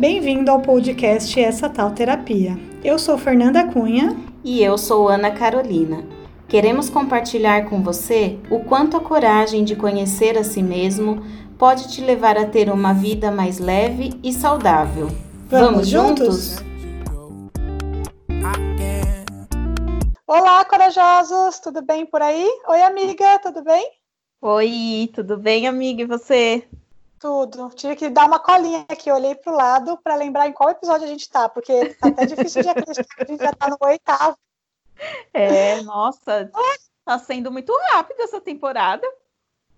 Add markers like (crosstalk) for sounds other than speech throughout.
Bem-vindo ao podcast Essa Tal Terapia. Eu sou Fernanda Cunha. E eu sou Ana Carolina. Queremos compartilhar com você o quanto a coragem de conhecer a si mesmo pode te levar a ter uma vida mais leve e saudável. Vamos, Vamos juntos? Olá, corajosos! Tudo bem por aí? Oi, amiga, tudo bem? Oi, tudo bem, amiga? E você? Tudo. Tive que dar uma colinha aqui, olhei para o lado para lembrar em qual episódio a gente está, porque tá até difícil de acreditar que a gente já está no oitavo. É, nossa, está sendo muito rápido essa temporada.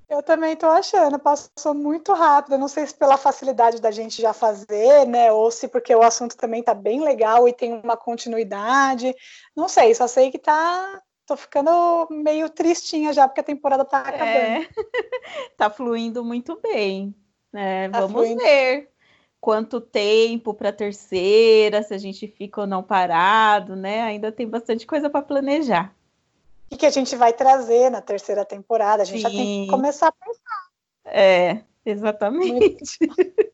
Eu também estou achando, passou muito rápido. Não sei se pela facilidade da gente já fazer, né? Ou se porque o assunto também está bem legal e tem uma continuidade. Não sei, só sei que tá. Tô ficando meio tristinha já, porque a temporada tá acabando. É. (laughs) tá fluindo muito bem. É, tá vamos ver quanto tempo para a terceira, se a gente fica ou não parado, né? Ainda tem bastante coisa para planejar. O que a gente vai trazer na terceira temporada? A gente Sim. já tem que começar a pensar. É, exatamente. (laughs)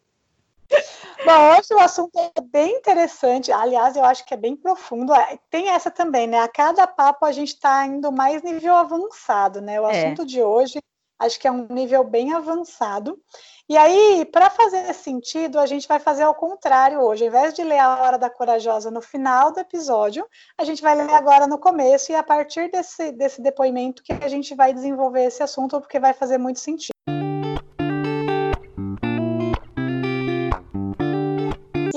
Bom, hoje o assunto é bem interessante. Aliás, eu acho que é bem profundo. É, tem essa também, né? A cada papo a gente está indo mais nível avançado, né? O é. assunto de hoje acho que é um nível bem avançado. E aí, para fazer sentido, a gente vai fazer ao contrário hoje. Ao invés de ler a Hora da Corajosa no final do episódio, a gente vai ler agora no começo, e a partir desse, desse depoimento que a gente vai desenvolver esse assunto, porque vai fazer muito sentido.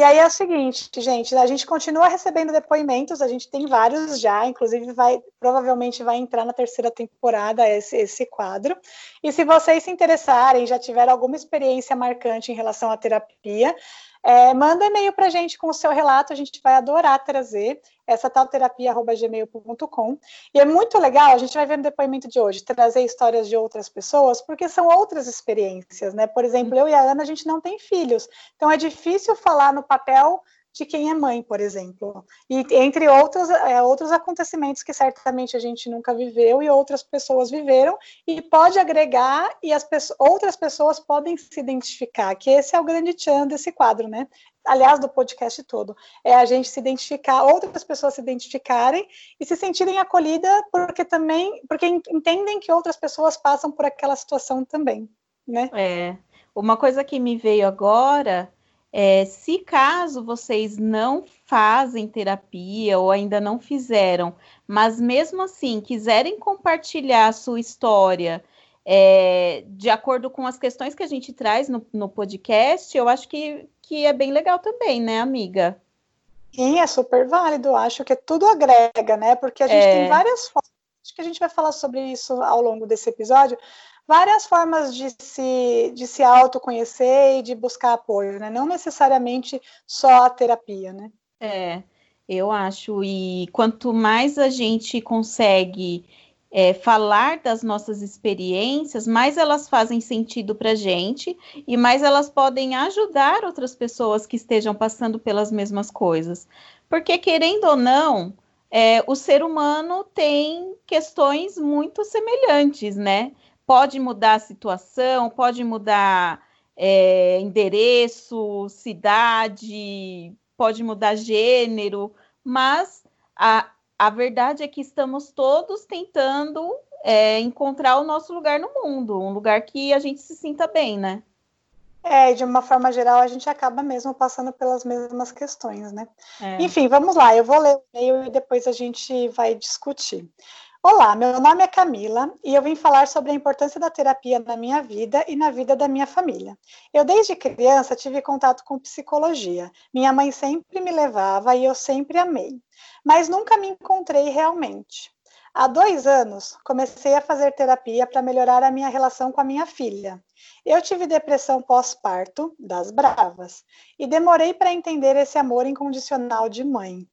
E aí é o seguinte, gente, a gente continua recebendo depoimentos, a gente tem vários já, inclusive vai provavelmente vai entrar na terceira temporada esse, esse quadro. E se vocês se interessarem, já tiveram alguma experiência marcante em relação à terapia, é, manda e-mail para a gente com o seu relato, a gente vai adorar trazer essa tal terapia.gmail.com. E é muito legal, a gente vai ver no depoimento de hoje, trazer histórias de outras pessoas, porque são outras experiências, né? Por exemplo, eu e a Ana, a gente não tem filhos, então é difícil falar no papel de quem é mãe, por exemplo. E entre outros, é, outros acontecimentos que certamente a gente nunca viveu e outras pessoas viveram, e pode agregar e as pessoas, outras pessoas podem se identificar, que esse é o grande tchan desse quadro, né? Aliás, do podcast todo, é a gente se identificar, outras pessoas se identificarem e se sentirem acolhidas, porque também, porque entendem que outras pessoas passam por aquela situação também, né? É. Uma coisa que me veio agora é, se caso vocês não fazem terapia ou ainda não fizeram, mas mesmo assim quiserem compartilhar a sua história é, de acordo com as questões que a gente traz no, no podcast, eu acho que, que é bem legal também, né, amiga? Sim, é super válido. Acho que tudo agrega, né? Porque a gente é... tem várias formas. Acho que a gente vai falar sobre isso ao longo desse episódio, várias formas de se, de se autoconhecer e de buscar apoio, né? Não necessariamente só a terapia, né? É, eu acho. E quanto mais a gente consegue é, falar das nossas experiências, mais elas fazem sentido para a gente e mais elas podem ajudar outras pessoas que estejam passando pelas mesmas coisas. Porque, querendo ou não, é, o ser humano tem questões muito semelhantes, né? Pode mudar a situação, pode mudar é, endereço, cidade, pode mudar gênero, mas a, a verdade é que estamos todos tentando é, encontrar o nosso lugar no mundo, um lugar que a gente se sinta bem, né? É, de uma forma geral, a gente acaba mesmo passando pelas mesmas questões, né? É. Enfim, vamos lá, eu vou ler o e-mail e depois a gente vai discutir. Olá, meu nome é Camila e eu vim falar sobre a importância da terapia na minha vida e na vida da minha família. Eu, desde criança, tive contato com psicologia. Minha mãe sempre me levava e eu sempre amei, mas nunca me encontrei realmente. Há dois anos, comecei a fazer terapia para melhorar a minha relação com a minha filha. Eu tive depressão pós-parto, das bravas, e demorei para entender esse amor incondicional de mãe.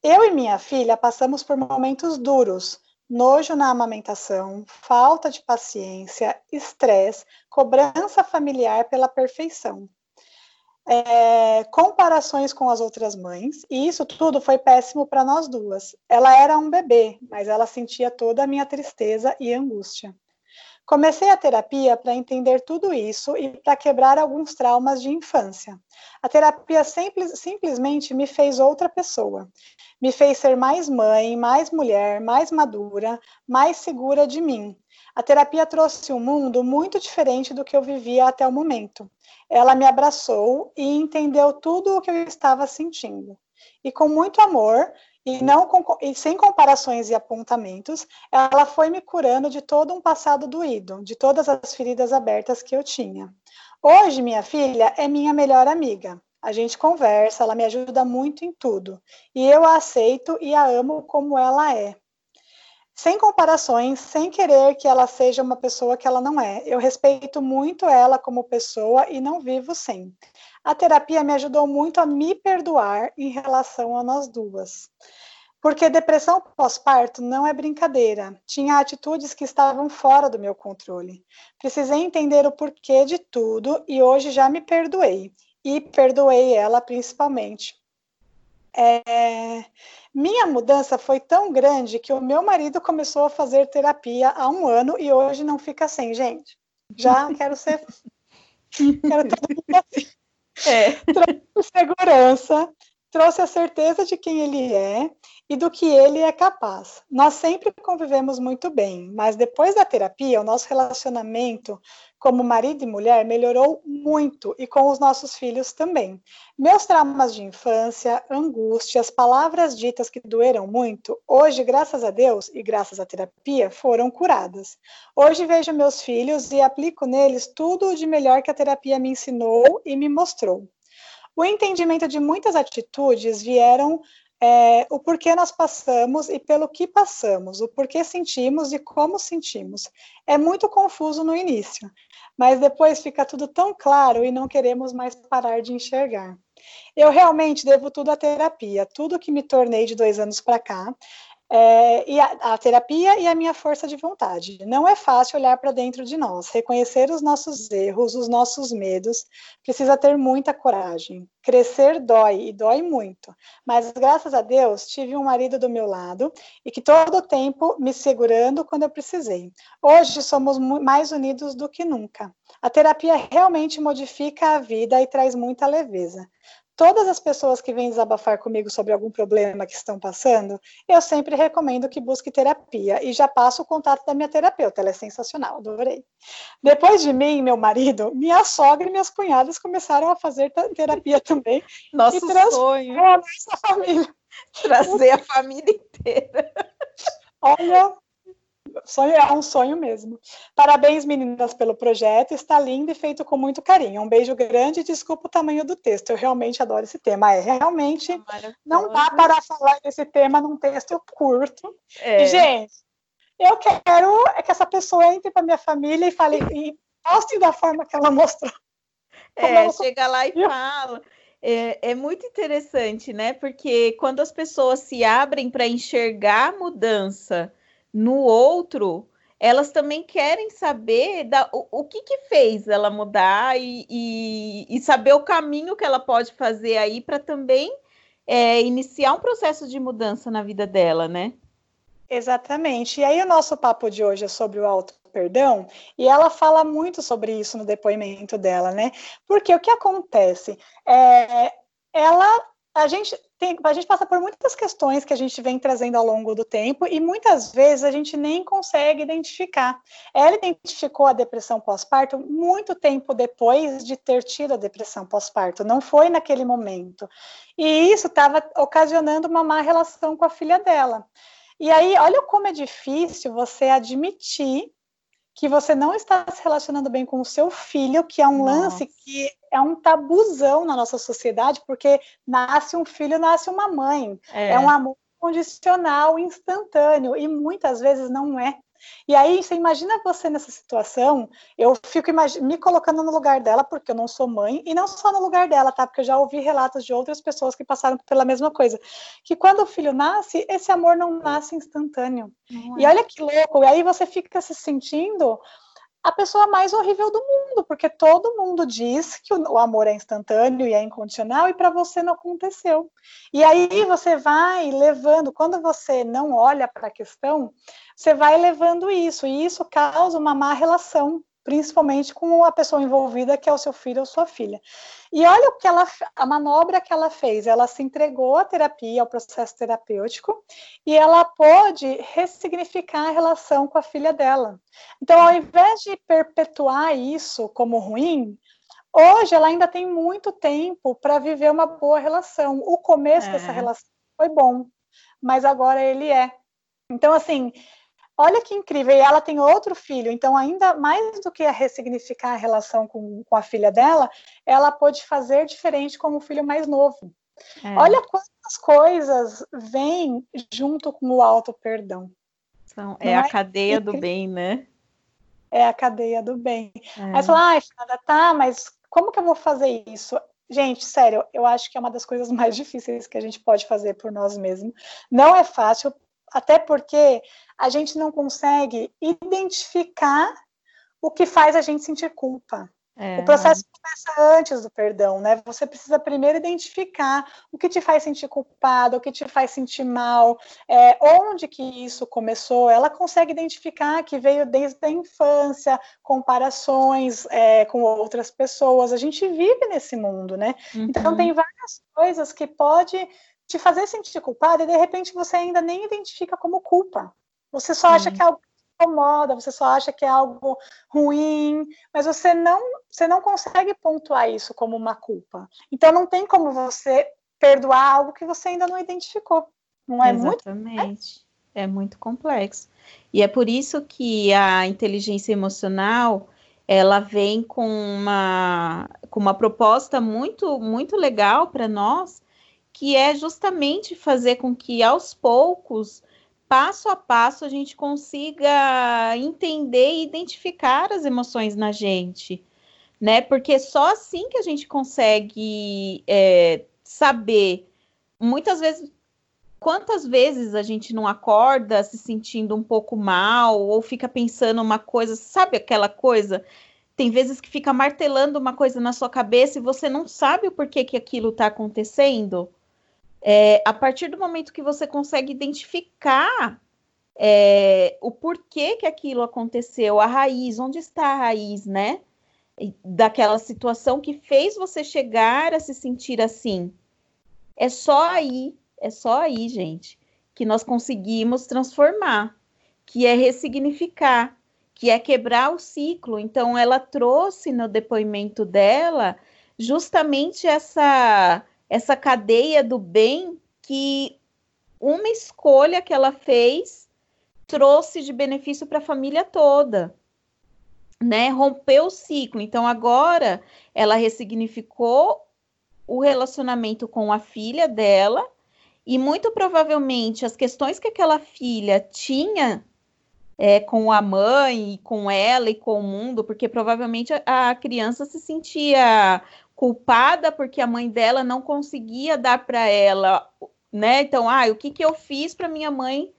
Eu e minha filha passamos por momentos duros, nojo na amamentação, falta de paciência, estresse, cobrança familiar pela perfeição. É, comparações com as outras mães, e isso tudo foi péssimo para nós duas. Ela era um bebê, mas ela sentia toda a minha tristeza e angústia. Comecei a terapia para entender tudo isso e para quebrar alguns traumas de infância. A terapia simples, simplesmente me fez outra pessoa. Me fez ser mais mãe, mais mulher, mais madura, mais segura de mim. A terapia trouxe um mundo muito diferente do que eu vivia até o momento. Ela me abraçou e entendeu tudo o que eu estava sentindo. E com muito amor, e, não e sem comparações e apontamentos, ela foi me curando de todo um passado doído, de todas as feridas abertas que eu tinha. Hoje, minha filha é minha melhor amiga. A gente conversa, ela me ajuda muito em tudo. E eu a aceito e a amo como ela é. Sem comparações, sem querer que ela seja uma pessoa que ela não é. Eu respeito muito ela como pessoa e não vivo sem. A terapia me ajudou muito a me perdoar em relação a nós duas. Porque depressão pós-parto não é brincadeira. Tinha atitudes que estavam fora do meu controle. Precisei entender o porquê de tudo e hoje já me perdoei. E perdoei ela principalmente. É... Minha mudança foi tão grande que o meu marido começou a fazer terapia há um ano e hoje não fica sem, gente. Já quero ser. (laughs) quero todo mundo assim. É. Trouxe segurança, trouxe a certeza de quem ele é e do que ele é capaz. Nós sempre convivemos muito bem, mas depois da terapia, o nosso relacionamento como marido e mulher melhorou muito e com os nossos filhos também. Meus traumas de infância, angústias, palavras ditas que doeram muito, hoje, graças a Deus e graças à terapia, foram curadas. Hoje vejo meus filhos e aplico neles tudo de melhor que a terapia me ensinou e me mostrou. O entendimento de muitas atitudes vieram é, o porquê nós passamos e pelo que passamos, o porquê sentimos e como sentimos. É muito confuso no início, mas depois fica tudo tão claro e não queremos mais parar de enxergar. Eu realmente devo tudo à terapia, tudo que me tornei de dois anos para cá, é, e a, a, terapia e a minha força de vontade. Não é fácil olhar para dentro de nós, reconhecer os nossos erros, os nossos medos, precisa ter muita coragem. Crescer dói e dói muito, mas graças a Deus tive um marido do meu lado e que todo o tempo me segurando quando eu precisei. Hoje somos mais unidos do que nunca. A terapia realmente modifica a vida e traz muita leveza todas as pessoas que vêm desabafar comigo sobre algum problema que estão passando, eu sempre recomendo que busque terapia e já passo o contato da minha terapeuta, ela é sensacional, adorei. Depois de mim, meu marido, minha sogra e minhas cunhadas começaram a fazer terapia também. Nosso sonho. A nossa família. Trazer a família inteira. Olha, Sonho é um sonho mesmo. Parabéns, meninas, pelo projeto. Está lindo e feito com muito carinho. Um beijo grande e desculpa o tamanho do texto. Eu realmente adoro esse tema. É realmente não dá para falar desse tema num texto curto. É. E, gente, eu quero é que essa pessoa entre para minha família e fale e poste da forma que ela mostrou. É, chega lá e fala. É, é, muito interessante, né? Porque quando as pessoas se abrem para enxergar a mudança no outro, elas também querem saber da, o, o que, que fez ela mudar e, e, e, saber o caminho que ela pode fazer aí para também é, iniciar um processo de mudança na vida dela, né? Exatamente. E aí o nosso papo de hoje é sobre o auto perdão, e ela fala muito sobre isso no depoimento dela, né? Porque o que acontece? É, ela a gente tem, a gente passa por muitas questões que a gente vem trazendo ao longo do tempo e muitas vezes a gente nem consegue identificar. Ela identificou a depressão pós-parto muito tempo depois de ter tido a depressão pós-parto, não foi naquele momento. E isso estava ocasionando uma má relação com a filha dela. E aí, olha como é difícil você admitir que você não está se relacionando bem com o seu filho, que é um nossa. lance que é um tabuzão na nossa sociedade, porque nasce um filho, nasce uma mãe. É, é um amor condicional, instantâneo, e muitas vezes não é. E aí, você imagina você nessa situação, eu fico me colocando no lugar dela, porque eu não sou mãe, e não só no lugar dela, tá? Porque eu já ouvi relatos de outras pessoas que passaram pela mesma coisa. Que quando o filho nasce, esse amor não nasce instantâneo. Não e é. olha que louco, e aí você fica se sentindo a pessoa mais horrível do mundo, porque todo mundo diz que o, amor é instantâneo e é incondicional e para você não aconteceu. E aí você vai levando, quando você não olha para a questão, você vai levando isso, e isso causa uma má relação principalmente com a pessoa envolvida, que é o seu filho ou sua filha. E olha o que ela, a manobra que ela fez. Ela se entregou à terapia, ao processo terapêutico, e ela pôde ressignificar a relação com a filha dela. Então, ao invés de perpetuar isso como ruim, hoje ela ainda tem muito tempo para viver uma boa relação. O começo é. dessa relação foi bom, mas agora ele é. Então, assim, Olha que incrível, e ela tem outro filho, então, ainda mais do que a ressignificar a relação com, com a filha dela, ela pode fazer diferente com o filho mais novo. É. Olha quantas coisas vêm junto com o auto-perdão. É a é? cadeia do bem, né? É a cadeia do bem. É. Aí fala, ah, Fernanda, tá, mas como que eu vou fazer isso? Gente, sério, eu acho que é uma das coisas mais (laughs) difíceis que a gente pode fazer por nós mesmos. Não é fácil, até porque a gente não consegue identificar o que faz a gente sentir culpa. É, o processo começa antes do perdão, né? Você precisa primeiro identificar o que te faz sentir culpado, o que te faz sentir mal, é, onde que isso começou. Ela consegue identificar que veio desde a infância, comparações é, com outras pessoas. A gente vive nesse mundo, né? Então, uhum. Então tem várias coisas que pode te fazer sentir culpada e de repente você ainda nem identifica como culpa. Você só acha que é algo que incomoda, você só acha que é algo ruim, mas você não, você não consegue pontuar isso como uma culpa. Então não tem como você perdoar algo que você ainda não identificou. Não é Exatamente. muito? É muito complexo. E é por isso que a inteligência emocional ela vem com uma, com uma proposta muito, muito legal para nós, que é justamente fazer com que aos poucos, passo a passo, a gente consiga entender e identificar as emoções na gente, né? Porque só assim que a gente consegue é, saber. Muitas vezes, quantas vezes a gente não acorda se sentindo um pouco mal ou fica pensando uma coisa, sabe aquela coisa? Tem vezes que fica martelando uma coisa na sua cabeça e você não sabe o porquê que aquilo está acontecendo é, a partir do momento que você consegue identificar é, o porquê que aquilo aconteceu, a raiz, onde está a raiz, né? Daquela situação que fez você chegar a se sentir assim. É só aí, é só aí, gente, que nós conseguimos transformar, que é ressignificar, que é quebrar o ciclo. Então, ela trouxe no depoimento dela justamente essa essa cadeia do bem que uma escolha que ela fez trouxe de benefício para a família toda, né? Rompeu o ciclo. Então agora ela ressignificou o relacionamento com a filha dela e muito provavelmente as questões que aquela filha tinha é, com a mãe, com ela e com o mundo, porque provavelmente a, a criança se sentia culpada porque a mãe dela não conseguia dar para ela, né? Então, ah, o que que eu fiz para minha mãe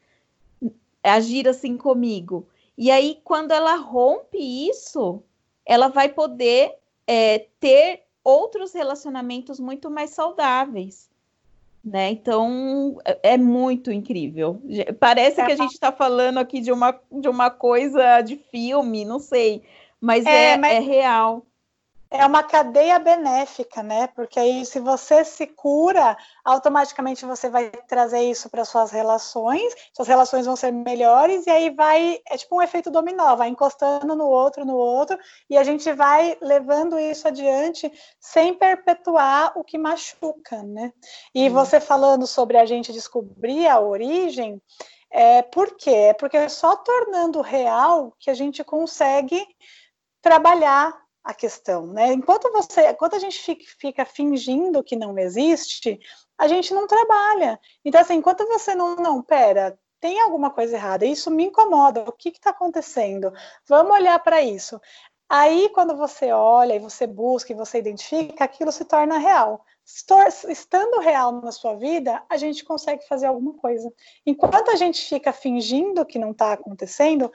agir assim comigo? E aí, quando ela rompe isso, ela vai poder é, ter outros relacionamentos muito mais saudáveis. Né? Então é, é muito incrível. Parece é, que a gente está falando aqui de uma, de uma coisa de filme, não sei, mas é, é, mas... é real é uma cadeia benéfica, né? Porque aí, se você se cura, automaticamente você vai trazer isso para suas relações, suas relações vão ser melhores, e aí vai, é tipo um efeito dominó, vai encostando no outro, no outro, e a gente vai levando isso adiante sem perpetuar o que machuca, né? E hum. você falando sobre a gente descobrir a origem, é, por quê? É porque é só tornando real que a gente consegue trabalhar a questão, né? Enquanto você, enquanto a gente fica, fingindo que não existe, a gente não trabalha. Então, assim, enquanto você não, não, pera, tem alguma coisa errada, isso me incomoda, o que está acontecendo? Vamos olhar para isso. Aí, quando você olha e você busca e você identifica, aquilo se torna real. Estando real na sua vida, a gente consegue fazer alguma coisa. Enquanto a gente fica fingindo que não está acontecendo,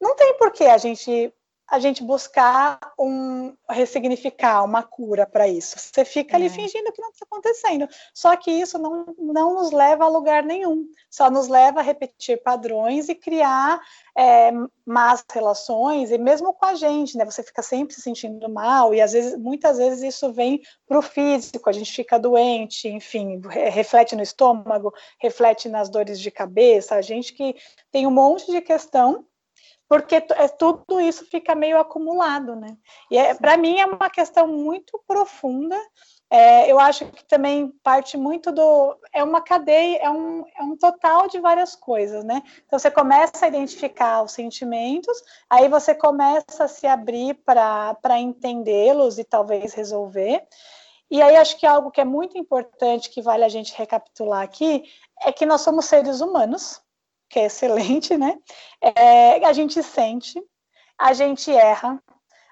não tem por que a gente a gente buscar um ressignificar, uma cura para isso. Você fica ali é. fingindo que não está acontecendo. Só que isso não, não nos leva a lugar nenhum. Só nos leva a repetir padrões e criar é, más relações, e mesmo com a gente, né? Você fica sempre se sentindo mal, e às vezes, muitas vezes isso vem para o físico, a gente fica doente, enfim, reflete no estômago, reflete nas dores de cabeça, a gente que tem um monte de questão porque é, tudo isso fica meio acumulado, né? E é, para mim é uma questão muito profunda. É, eu acho que também parte muito do. É uma cadeia, é um, é um total de várias coisas, né? Então você começa a identificar os sentimentos, aí você começa a se abrir para entendê-los e talvez resolver. E aí acho que algo que é muito importante que vale a gente recapitular aqui é que nós somos seres humanos, que é excelente, né? É, a gente sente, a gente erra,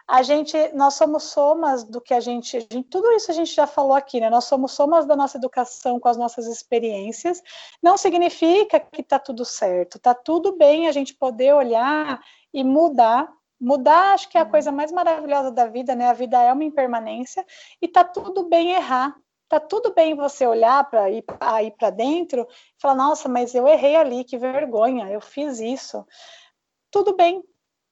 a gente, nós somos somas do que a gente, a gente, tudo isso a gente já falou aqui, né? Nós somos somas da nossa educação com as nossas experiências. Não significa que tá tudo certo, tá tudo bem a gente poder olhar e mudar. Mudar, acho que é a uhum. coisa mais maravilhosa da vida, né? A vida é uma impermanência e tá tudo bem errar, tá tudo bem você olhar para ir aí para dentro e falar, nossa, mas eu errei ali, que vergonha, eu fiz isso. Tudo bem.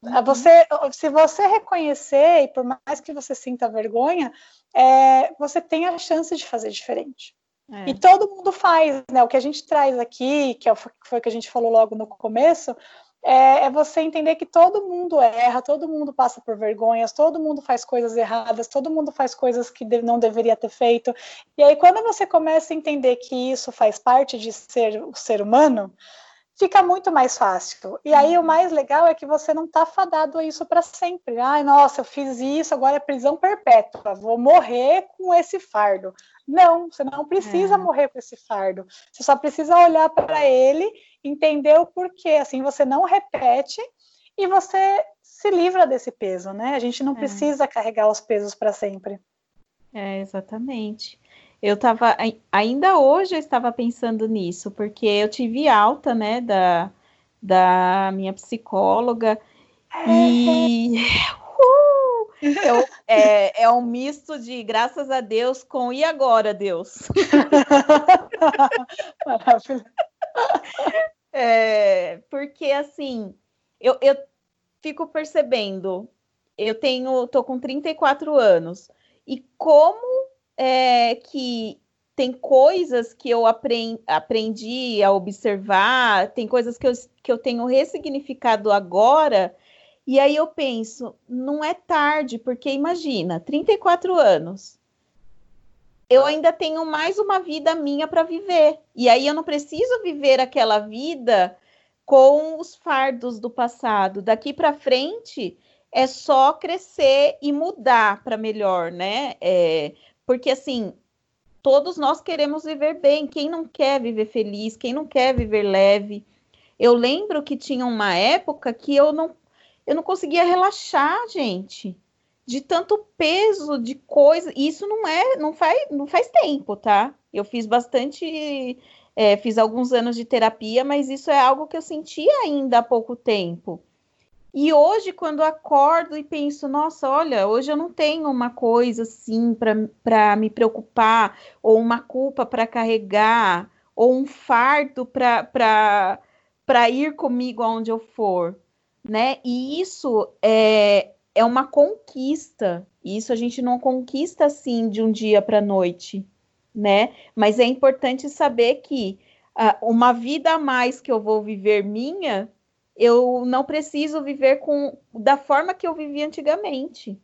Uhum. Você, se você reconhecer, e por mais que você sinta vergonha, é, você tem a chance de fazer diferente. É. E todo mundo faz, né? O que a gente traz aqui, que é foi o que a gente falou logo no começo, é, é, você entender que todo mundo erra, todo mundo passa por vergonhas, todo mundo faz coisas erradas, todo mundo faz coisas que não deveria ter feito. E aí, quando você começa a entender que isso faz parte de ser o ser humano, fica muito mais fácil. E aí o mais legal é que você não está fadado a isso para sempre. Ai, nossa, eu fiz isso, agora é prisão perpétua, vou morrer com esse fardo. Não, você não precisa é. morrer com esse fardo. Você só precisa olhar para ele, entender o porquê. Assim você não repete e você se livra desse peso, né? A gente não é. precisa carregar os pesos para sempre. É, exatamente. Eu estava, ainda hoje eu estava pensando nisso, porque eu tive alta, né, da, da minha psicóloga, e (laughs) uh, eu, é, é um misto de graças a Deus com e agora, Deus? Maravilha. (laughs) É, porque assim, eu, eu fico percebendo, eu tenho, tô com 34 anos, e como é, que tem coisas que eu aprendi a observar, tem coisas que eu, que eu tenho ressignificado agora, e aí eu penso, não é tarde, porque imagina, 34 anos, eu ainda tenho mais uma vida minha para viver, e aí eu não preciso viver aquela vida com os fardos do passado. Daqui para frente é só crescer e mudar para melhor, né? É, porque assim, todos nós queremos viver bem. Quem não quer viver feliz? Quem não quer viver leve? Eu lembro que tinha uma época que eu não eu não conseguia relaxar, gente, de tanto peso de coisa. Isso não é, não faz, não faz tempo, tá? Eu fiz bastante, é, fiz alguns anos de terapia, mas isso é algo que eu sentia ainda há pouco tempo. E hoje, quando acordo e penso, nossa, olha, hoje eu não tenho uma coisa assim para me preocupar, ou uma culpa para carregar, ou um fardo para ir comigo aonde eu for, né? E isso é, é uma conquista. Isso a gente não conquista assim de um dia para a noite, né? Mas é importante saber que uh, uma vida a mais que eu vou viver minha eu não preciso viver com da forma que eu vivia antigamente.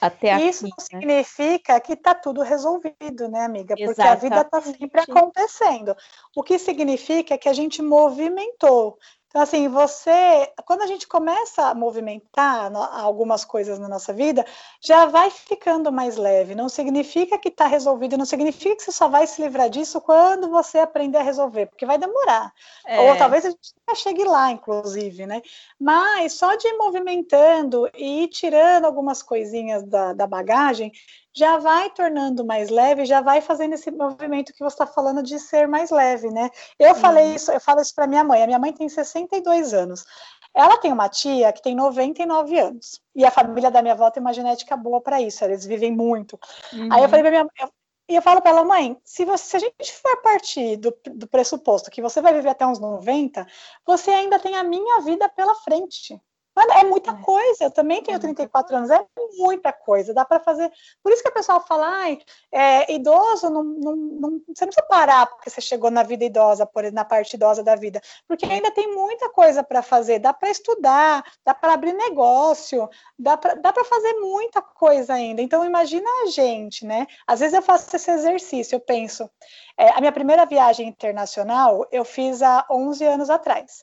Até Isso aqui, não né? significa que está tudo resolvido, né, amiga? Porque Exatamente. a vida está sempre acontecendo. O que significa que a gente movimentou. Então, assim, você, quando a gente começa a movimentar algumas coisas na nossa vida, já vai ficando mais leve. Não significa que está resolvido, não significa que você só vai se livrar disso quando você aprender a resolver, porque vai demorar. É. Ou talvez a gente chegue lá, inclusive, né? Mas só de ir movimentando e ir tirando algumas coisinhas da, da bagagem, já vai tornando mais leve, já vai fazendo esse movimento que você está falando de ser mais leve, né? Eu falei isso, eu falo isso para minha mãe. A minha mãe tem 62 anos. Ela tem uma tia que tem 99 anos. E a família da minha avó tem uma genética boa para isso, eles vivem muito. Uhum. Aí eu falei pra minha eu, e eu falo para ela, mãe, se, você, se a gente for partir do, do pressuposto que você vai viver até uns 90, você ainda tem a minha vida pela frente. Mano, é muita coisa. Eu também tenho 34 é anos, é muita coisa. Dá para fazer. Por isso que o pessoal fala, ai, é, idoso, não, não, não, você não precisa parar porque você chegou na vida idosa, por na parte idosa da vida, porque ainda tem muita coisa para fazer. Dá para estudar, dá para abrir negócio, dá para fazer muita coisa ainda. Então, imagina a gente, né? Às vezes eu faço esse exercício, eu penso. É, a minha primeira viagem internacional eu fiz há 11 anos atrás.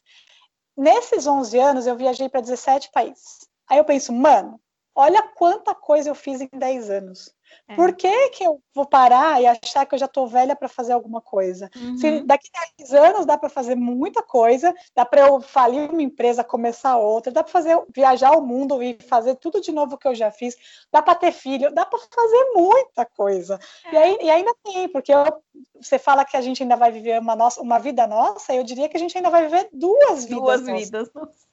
Nesses 11 anos, eu viajei para 17 países. Aí eu penso, mano, olha quanta coisa eu fiz em 10 anos. É. Por que, que eu vou parar e achar que eu já estou velha para fazer alguma coisa? Uhum. Se daqui a 10 anos dá para fazer muita coisa, dá para eu falir uma empresa, começar outra, dá para fazer viajar o mundo e fazer tudo de novo que eu já fiz, dá para ter filho, dá para fazer muita coisa. É. E, aí, e ainda tem, porque eu, você fala que a gente ainda vai viver uma, nossa, uma vida nossa, eu diria que a gente ainda vai viver duas vidas. Duas vidas.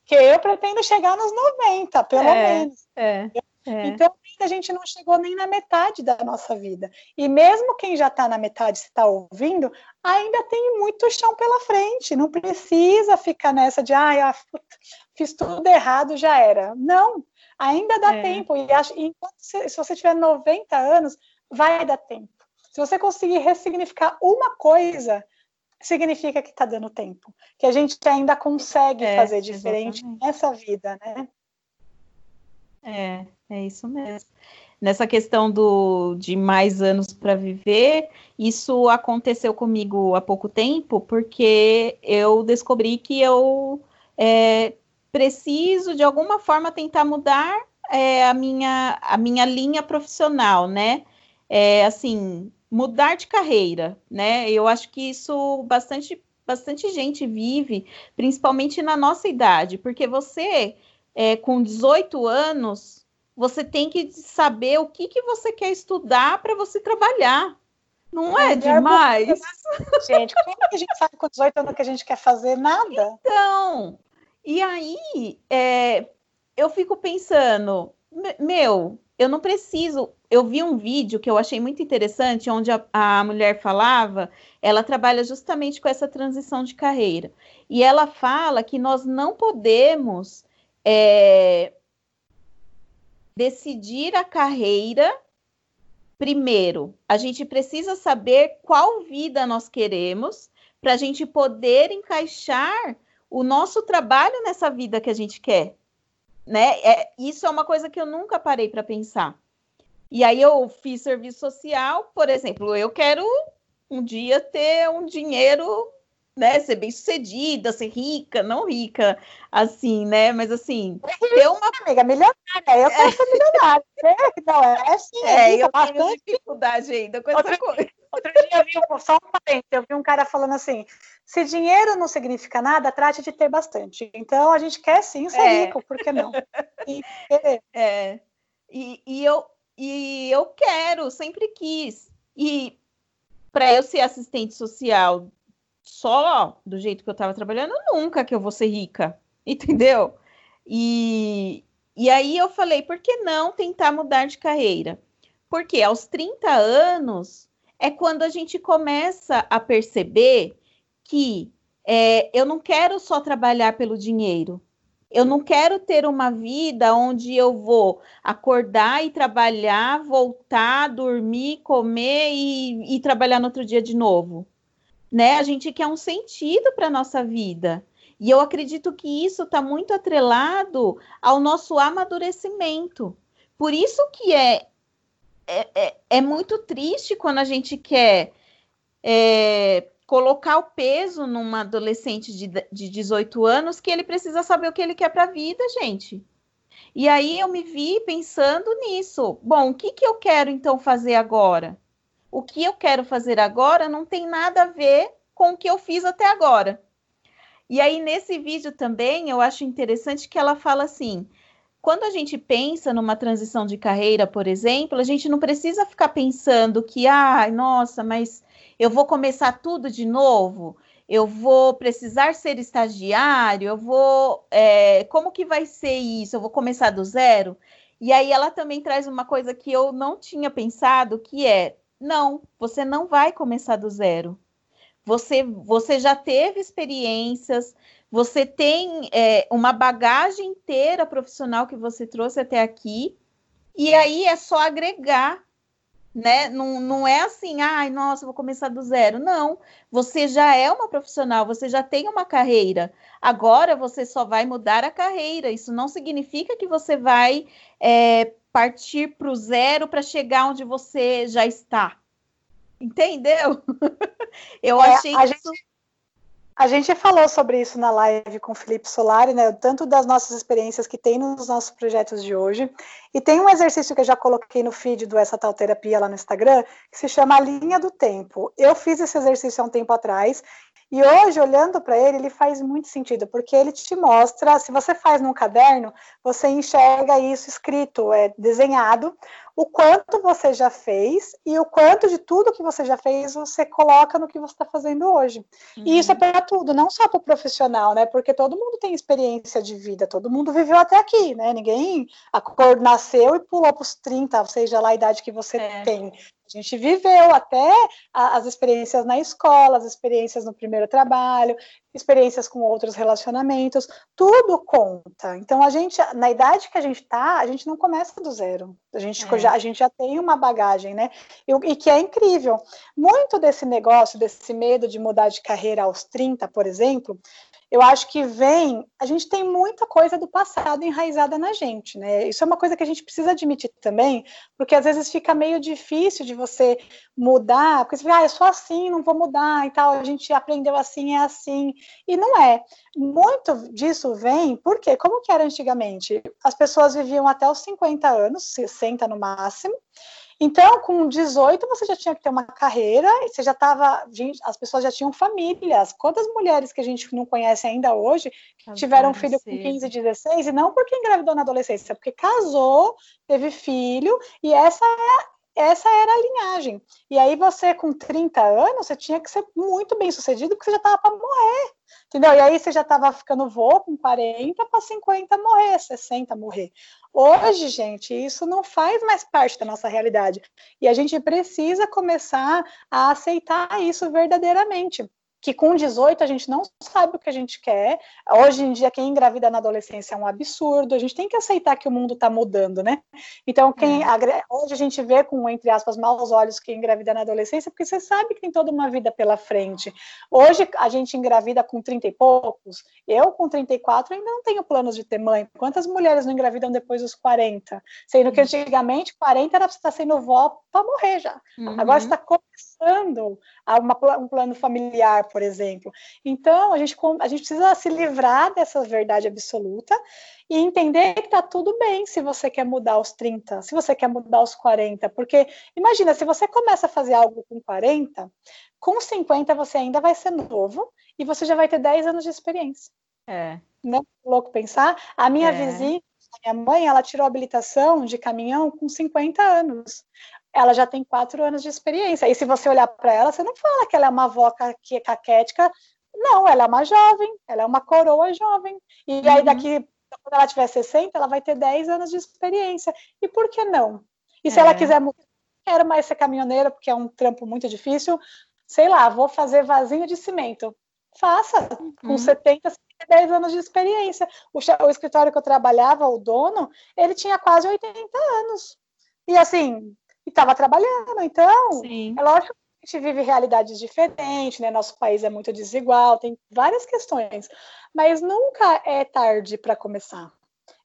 Que eu pretendo chegar nos 90, pelo é, menos. É. É. Então, a gente não chegou nem na metade da nossa vida. E mesmo quem já está na metade, se está ouvindo, ainda tem muito chão pela frente. Não precisa ficar nessa de, ah, fiz tudo errado, já era. Não, ainda dá é. tempo. E acho, enquanto se, se você tiver 90 anos, vai dar tempo. Se você conseguir ressignificar uma coisa, significa que está dando tempo, que a gente ainda consegue é, fazer diferente exatamente. nessa vida, né? É, é isso mesmo. Nessa questão do, de mais anos para viver, isso aconteceu comigo há pouco tempo, porque eu descobri que eu é, preciso, de alguma forma, tentar mudar é, a, minha, a minha linha profissional, né? É, assim, mudar de carreira, né? Eu acho que isso bastante, bastante gente vive, principalmente na nossa idade, porque você, é, com 18 anos, você tem que saber o que, que você quer estudar para você trabalhar. Não é, é demais? (laughs) Gente, como que a gente sabe com 18 anos que a gente quer fazer nada? Então, e aí é, eu fico pensando, meu, eu não preciso. Eu vi um vídeo que eu achei muito interessante, onde a, a mulher falava, ela trabalha justamente com essa transição de carreira. E ela fala que nós não podemos é, decidir a carreira, primeiro, a gente precisa saber qual vida nós queremos para a gente poder encaixar o nosso trabalho nessa vida que a gente quer. Né? É, isso é uma coisa que eu nunca parei para pensar. E aí eu fiz serviço social, por exemplo, eu quero um dia ter um dinheiro né, ser bem sucedida, ser rica, não rica, assim, né, mas assim, ter uma... Amiga, milionária, eu quero ser milionária, não, é assim, é, eu bastante... tenho dificuldade ainda com outro, essa coisa. Outro dia eu vi, só um parente, eu vi um cara falando assim, se dinheiro não significa nada, trate de ter bastante, então a gente quer sim ser é. rico, por que não? (laughs) E, é, e, e, eu, e eu quero, sempre quis, e para eu ser assistente social só do jeito que eu estava trabalhando, nunca que eu vou ser rica, (laughs) entendeu? E, e aí eu falei, por que não tentar mudar de carreira? Porque aos 30 anos é quando a gente começa a perceber que é, eu não quero só trabalhar pelo dinheiro. Eu não quero ter uma vida onde eu vou acordar e trabalhar, voltar, dormir, comer e, e trabalhar no outro dia de novo né? A gente quer um sentido para a nossa vida. E eu acredito que isso está muito atrelado ao nosso amadurecimento. Por isso que é, é, é, é muito triste quando a gente quer é, colocar o peso numa adolescente de, de 18 anos que ele precisa saber o que ele quer para a vida, gente. E aí eu me vi pensando nisso. Bom, o que, que eu quero então fazer agora? O que eu quero fazer agora não tem nada a ver com o que eu fiz até agora. E aí, nesse vídeo também, eu acho interessante que ela fala assim: quando a gente pensa numa transição de carreira, por exemplo, a gente não precisa ficar pensando que, ah, nossa, mas eu vou começar tudo de novo. eu vou precisar ser estagiário, eu vou. É, como que vai ser isso? Eu vou começar do zero? E aí ela também traz uma coisa que eu não tinha pensado, que é não, você não vai começar do zero. Você, você já teve experiências, você tem é, uma bagagem inteira profissional que você trouxe até aqui, e aí é só agregar né? Não, não é assim, ai, nossa, vou começar do zero. Não, você já é uma profissional, você já tem uma carreira. Agora você só vai mudar a carreira. Isso não significa que você vai é, partir para o zero para chegar onde você já está. Entendeu? (laughs) Eu é, achei isso. Gente a gente falou sobre isso na live com o Felipe Solari, né? Tanto das nossas experiências que tem nos nossos projetos de hoje. E tem um exercício que eu já coloquei no feed do Essa Tal Terapia lá no Instagram, que se chama a linha do tempo. Eu fiz esse exercício há um tempo atrás e hoje, olhando para ele, ele faz muito sentido, porque ele te mostra, se você faz num caderno, você enxerga isso escrito, é desenhado, o quanto você já fez e o quanto de tudo que você já fez você coloca no que você está fazendo hoje. Uhum. E isso é para tudo, não só para o profissional, né? Porque todo mundo tem experiência de vida, todo mundo viveu até aqui, né? Ninguém a cor nasceu e pulou para os 30, seja lá a idade que você é. tem. A gente viveu até as experiências na escola, as experiências no primeiro trabalho, experiências com outros relacionamentos, tudo conta. Então, a gente, na idade que a gente está, a gente não começa do zero. A gente, é. já, a gente já tem uma bagagem, né? E, e, que é incrível. Muito desse negócio, desse medo de mudar de carreira aos 30, por exemplo, eu acho que vem, a gente tem muita coisa do passado enraizada na gente, né? Isso é uma coisa que a gente precisa admitir também, porque às vezes fica meio difícil de você mudar, porque você fala, ah, eu sou assim, não vou mudar e tal, a gente aprendeu assim, é assim, e não é. Muito disso vem, porque como que era antigamente? As pessoas viviam até os 50 anos, 60 no máximo, então, com 18, você já tinha que ter uma carreira, e você já estava. As pessoas já tinham famílias. Quantas mulheres que a gente não conhece ainda hoje tiveram filho com 15, 16, e não porque engravidou na adolescência, porque casou, teve filho, e essa é essa era a linhagem. E aí você, com 30 anos, você tinha que ser muito bem sucedido, porque você já estava para morrer. Entendeu? E aí você já estava ficando vô com 40 para 50 morrer, 60 morrer. Hoje, gente, isso não faz mais parte da nossa realidade. E a gente precisa começar a aceitar isso verdadeiramente que com 18 a gente não sabe o que a gente quer. Hoje em dia, quem engravida na adolescência é um absurdo. A gente tem que aceitar que o mundo está mudando, né? Então, quem é. hoje a gente vê com, entre aspas, maus olhos quem engravida na adolescência, porque você sabe que tem toda uma vida pela frente. Hoje a gente engravida com 30 e poucos. Eu, com 34, ainda não tenho planos de ter mãe. Quantas mulheres não engravidam depois dos 40? Sendo que antigamente 40 era para estar sendo vó para morrer já. Uhum. Agora está começando uma, um plano familiar, por exemplo. Então, a gente, a gente precisa se livrar dessa verdade absoluta e entender que está tudo bem se você quer mudar aos 30, se você quer mudar aos 40, porque imagina, se você começa a fazer algo com 40, com 50 você ainda vai ser novo e você já vai ter 10 anos de experiência. É. Não é louco pensar? A minha é. vizinha, a minha mãe, ela tirou habilitação de caminhão com 50 anos ela já tem quatro anos de experiência. E se você olhar para ela, você não fala que ela é uma avó que é caquética. Não, ela é uma jovem, ela é uma coroa jovem. E uhum. aí, daqui, quando ela tiver 60, ela vai ter 10 anos de experiência. E por que não? E se é. ela quiser, quero mais ser caminhoneira, porque é um trampo muito difícil, sei lá, vou fazer vasinho de cimento. Faça, com uhum. 70, 10 anos de experiência. O, o escritório que eu trabalhava, o dono, ele tinha quase 80 anos. E assim, e estava trabalhando. Então, Sim. é lógico que a gente vive realidades diferentes, né? Nosso país é muito desigual, tem várias questões, mas nunca é tarde para começar.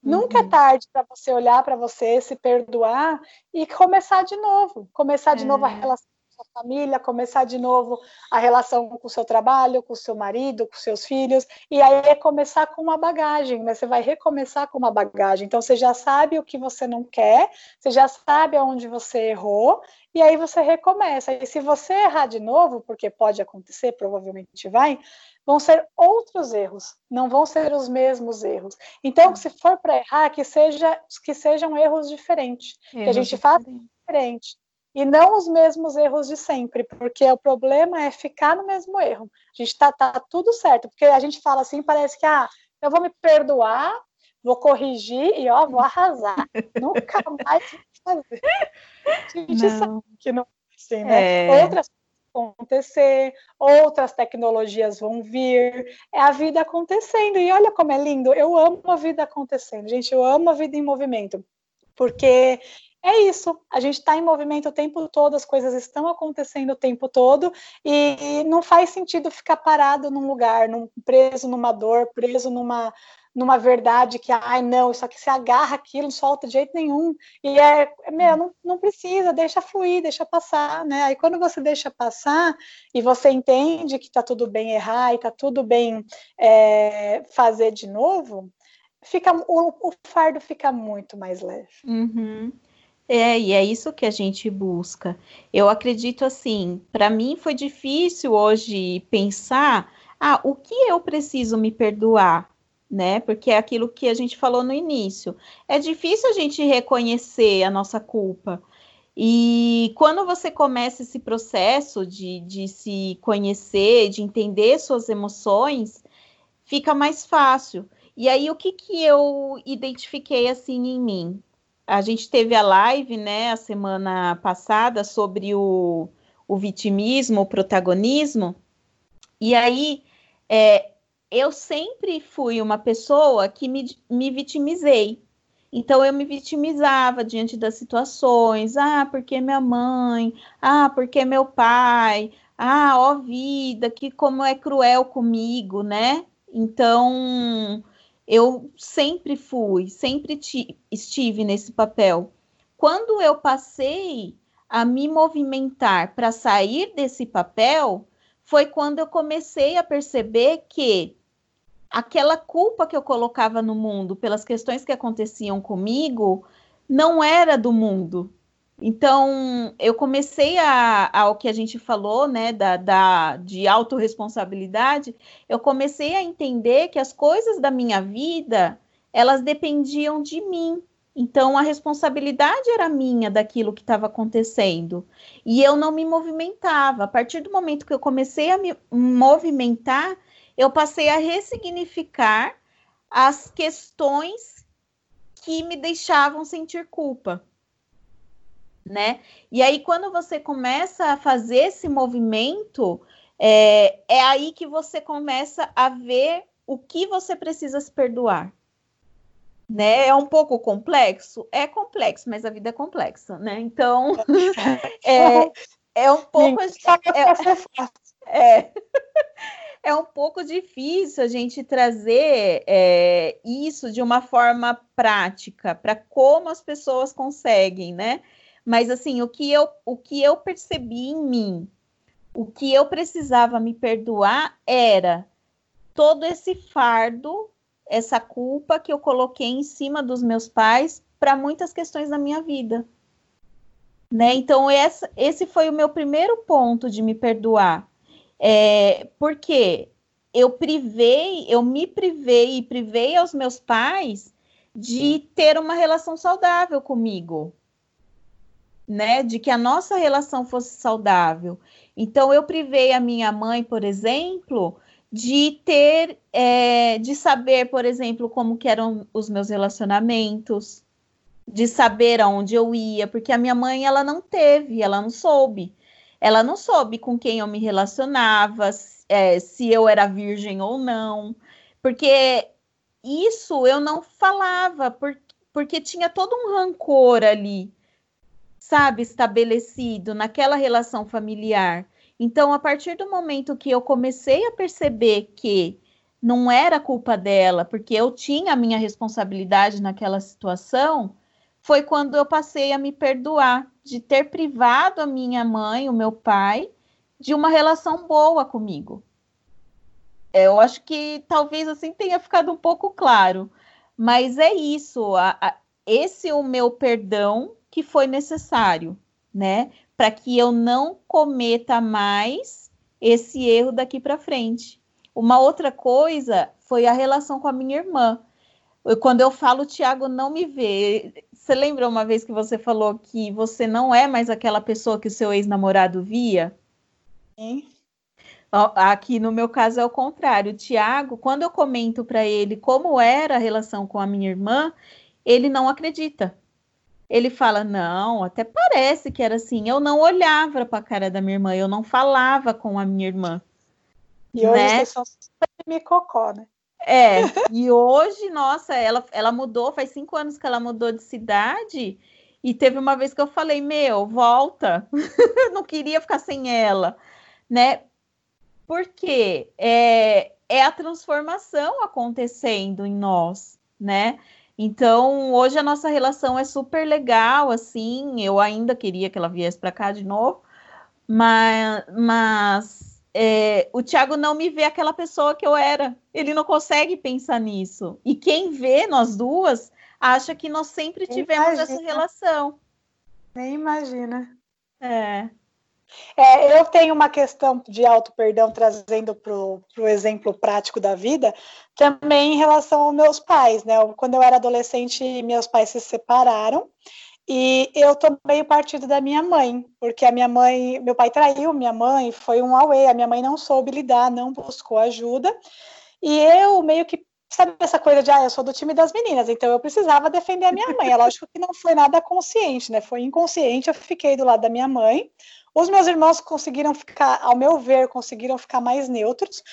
Uhum. Nunca é uhum. tarde para você olhar para você, se perdoar e começar de novo, começar de é. novo a relação sua família, começar de novo a relação com o seu trabalho, com o seu marido, com seus filhos, e aí é começar com uma bagagem, né? Você vai recomeçar com uma bagagem. Então você já sabe o que você não quer, você já sabe aonde você errou, e aí você recomeça. E se você errar de novo, porque pode acontecer, provavelmente vai, vão ser outros erros, não vão ser os mesmos erros. Então, se for para errar, que seja que sejam erros diferentes, que a gente faça diferente e não os mesmos erros de sempre, porque o problema é ficar no mesmo erro. A gente tá, tá tudo certo, porque a gente fala assim, parece que ah, eu vou me perdoar, vou corrigir e ó, vou arrasar. (laughs) Nunca mais vou fazer. A gente não. sabe que não é assim, né? É. Outras acontecer, outras tecnologias vão vir, é a vida acontecendo. E olha como é lindo, eu amo a vida acontecendo, gente, eu amo a vida em movimento, porque é isso, a gente está em movimento o tempo todo, as coisas estão acontecendo o tempo todo, e não faz sentido ficar parado num lugar, num, preso numa dor, preso numa, numa verdade que, ai, não, isso aqui se agarra aquilo, não solta de jeito nenhum. E é, meu, não, não precisa, deixa fluir, deixa passar, né? Aí quando você deixa passar e você entende que tá tudo bem errar e tá tudo bem é, fazer de novo, fica o, o, fardo fica muito mais leve. Uhum. É, e é isso que a gente busca. Eu acredito assim, para mim foi difícil hoje pensar, ah, o que eu preciso me perdoar, né? Porque é aquilo que a gente falou no início. É difícil a gente reconhecer a nossa culpa. E quando você começa esse processo de, de se conhecer, de entender suas emoções, fica mais fácil. E aí, o que, que eu identifiquei assim em mim? A gente teve a live, né, a semana passada sobre o, o vitimismo, o protagonismo, e aí é, eu sempre fui uma pessoa que me, me vitimizei. Então eu me vitimizava diante das situações, ah, porque minha mãe, ah, porque meu pai, ah, ó vida, que como é cruel comigo, né? Então eu sempre fui, sempre estive nesse papel. Quando eu passei a me movimentar para sair desse papel, foi quando eu comecei a perceber que aquela culpa que eu colocava no mundo pelas questões que aconteciam comigo não era do mundo, então, eu comecei a, ao que a gente falou, né, da, da, de autorresponsabilidade, eu comecei a entender que as coisas da minha vida, elas dependiam de mim. Então, a responsabilidade era minha daquilo que estava acontecendo. E eu não me movimentava. A partir do momento que eu comecei a me movimentar, eu passei a ressignificar as questões que me deixavam sentir culpa né? E aí, quando você começa a fazer esse movimento, é, é aí que você começa a ver o que você precisa se perdoar. Né? É um pouco complexo? É complexo, mas a vida é complexa, né? Então, (laughs) é, é um pouco. É, (laughs) é, é um pouco difícil a gente trazer é, isso de uma forma prática para como as pessoas conseguem, né? Mas assim, o que eu, o que eu percebi em mim, o que eu precisava me perdoar era todo esse fardo, essa culpa que eu coloquei em cima dos meus pais para muitas questões da minha vida. Né? Então, essa, esse foi o meu primeiro ponto de me perdoar. É, porque eu privei, eu me privei e privei aos meus pais de ter uma relação saudável comigo né, de que a nossa relação fosse saudável. Então, eu privei a minha mãe, por exemplo, de ter, é, de saber, por exemplo, como que eram os meus relacionamentos, de saber aonde eu ia, porque a minha mãe, ela não teve, ela não soube. Ela não soube com quem eu me relacionava, é, se eu era virgem ou não, porque isso eu não falava, por, porque tinha todo um rancor ali sabe, estabelecido naquela relação familiar. Então, a partir do momento que eu comecei a perceber que não era culpa dela, porque eu tinha a minha responsabilidade naquela situação, foi quando eu passei a me perdoar de ter privado a minha mãe, o meu pai, de uma relação boa comigo. Eu acho que talvez assim tenha ficado um pouco claro, mas é isso. A, a, esse o meu perdão que foi necessário, né? Para que eu não cometa mais esse erro daqui para frente. Uma outra coisa foi a relação com a minha irmã. Eu, quando eu falo, o Tiago não me vê. você lembra uma vez que você falou que você não é mais aquela pessoa que o seu ex-namorado via? Sim. Aqui no meu caso é o contrário. O Tiago, quando eu comento para ele como era a relação com a minha irmã, ele não acredita. Ele fala: Não, até parece que era assim. Eu não olhava para a cara da minha irmã, eu não falava com a minha irmã. E hoje né? vocês são super cocó, né? É, (laughs) e hoje, nossa, ela, ela mudou, faz cinco anos que ela mudou de cidade, e teve uma vez que eu falei, meu, volta, (laughs) não queria ficar sem ela, né? Porque é, é a transformação acontecendo em nós, né? Então, hoje a nossa relação é super legal, assim, eu ainda queria que ela viesse para cá de novo, mas, mas é, o Thiago não me vê aquela pessoa que eu era. Ele não consegue pensar nisso. E quem vê nós duas acha que nós sempre tivemos imagina. essa relação. Nem imagina. É. É, eu tenho uma questão de auto-perdão trazendo para o exemplo prático da vida, também em relação aos meus pais, né? Quando eu era adolescente, meus pais se separaram e eu tomei o partido da minha mãe, porque a minha mãe, meu pai traiu minha mãe, foi um away, a minha mãe não soube lidar, não buscou ajuda, e eu meio que sabe essa coisa de, ah, eu sou do time das meninas, então eu precisava defender a minha mãe. É lógico que não foi nada consciente, né? Foi inconsciente, eu fiquei do lado da minha mãe. Os meus irmãos conseguiram ficar, ao meu ver, conseguiram ficar mais neutros.